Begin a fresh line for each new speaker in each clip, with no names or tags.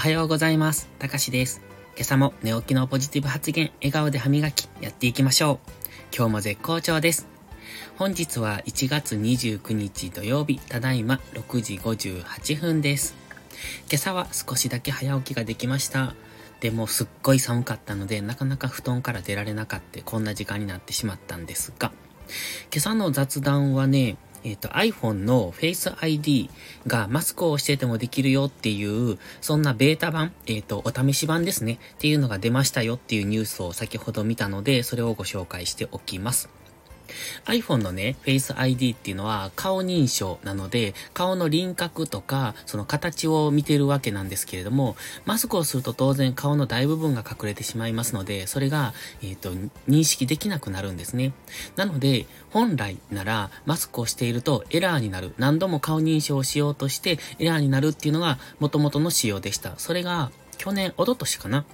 はようございます。たかしです。今朝も寝起きのポジティブ発言、笑顔で歯磨き、やっていきましょう。今日も絶好調です。本日は1月29日土曜日、ただいま6時58分です。今朝は少しだけ早起きができました。でもすっごい寒かったので、なかなか布団から出られなかった、こんな時間になってしまったんですが、今朝の雑談はね、えっ、ー、と iPhone の Face ID がマスクをしててもできるよっていう、そんなベータ版、えっ、ー、と、お試し版ですね、っていうのが出ましたよっていうニュースを先ほど見たので、それをご紹介しておきます。iPhone のね、Face ID っていうのは顔認証なので、顔の輪郭とか、その形を見てるわけなんですけれども、マスクをすると当然顔の大部分が隠れてしまいますので、それが、えっ、ー、と、認識できなくなるんですね。なので、本来なら、マスクをしているとエラーになる。何度も顔認証をしようとしてエラーになるっていうのが元々の仕様でした。それが、去年、おととしかな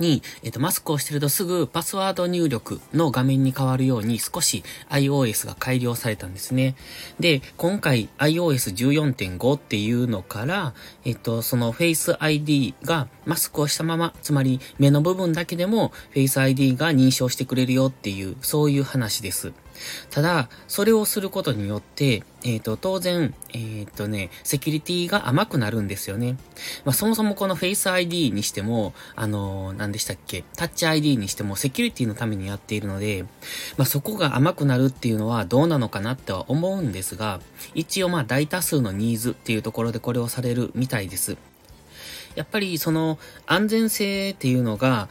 に、えっと、マスクをしてるとすぐパスワード入力の画面に変わるように少し iOS が改良されたんですね。で、今回 iOS14.5 っていうのから、えっと、その Face ID がマスクをしたまま、つまり目の部分だけでも Face ID が認証してくれるよっていう、そういう話です。ただ、それをすることによって、えっ、ー、と、当然、えっ、ー、とね、セキュリティが甘くなるんですよね。まあ、そもそもこの Face ID にしても、あのー、何でしたっけ、タッチ ID にしてもセキュリティのためにやっているので、まあ、そこが甘くなるっていうのはどうなのかなっては思うんですが、一応まあ大多数のニーズっていうところでこれをされるみたいです。やっぱりその安全性っていうのが、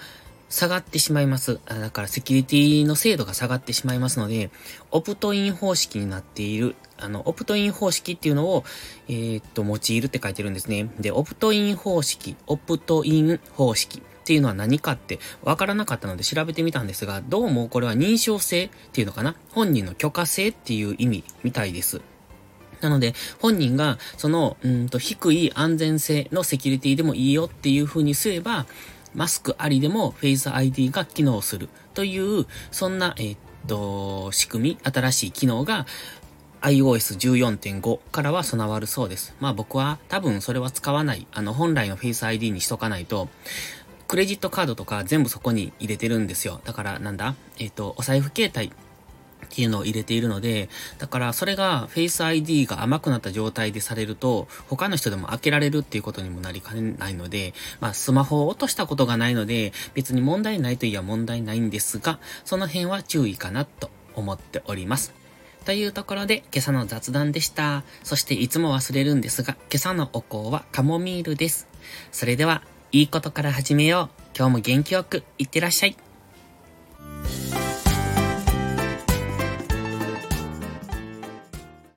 下がってしまいます。だからセキュリティの精度が下がってしまいますので、オプトイン方式になっている、あの、オプトイン方式っていうのを、えー、っと、用いるって書いてるんですね。で、オプトイン方式、オプトイン方式っていうのは何かってわからなかったので調べてみたんですが、どうもこれは認証性っていうのかな？本人の許可性っていう意味みたいです。なので、本人が、その、うんと、低い安全性のセキュリティでもいいよっていう風にすれば、マスクありでもフェイス ID が機能するという、そんな、えー、っと、仕組み、新しい機能が iOS14.5 からは備わるそうです。まあ僕は多分それは使わない。あの本来のフェイス ID にしとかないと、クレジットカードとか全部そこに入れてるんですよ。だからなんだ？えっ、と、お財布携帯っていうのを入れているので、だからそれが Face ID が甘くなった状態でされると、他の人でも開けられるっていうことにもなりかねないので、まあスマホを落としたことがないので、別に問題ないといえば問題ないんですが、その辺は注意かなと思っております。というところで今朝の雑談でした。そしていつも忘れるんですが、今朝のお香はカモミールです。それでは、いいことから始めよう。今日も元気よくいってらっしゃい。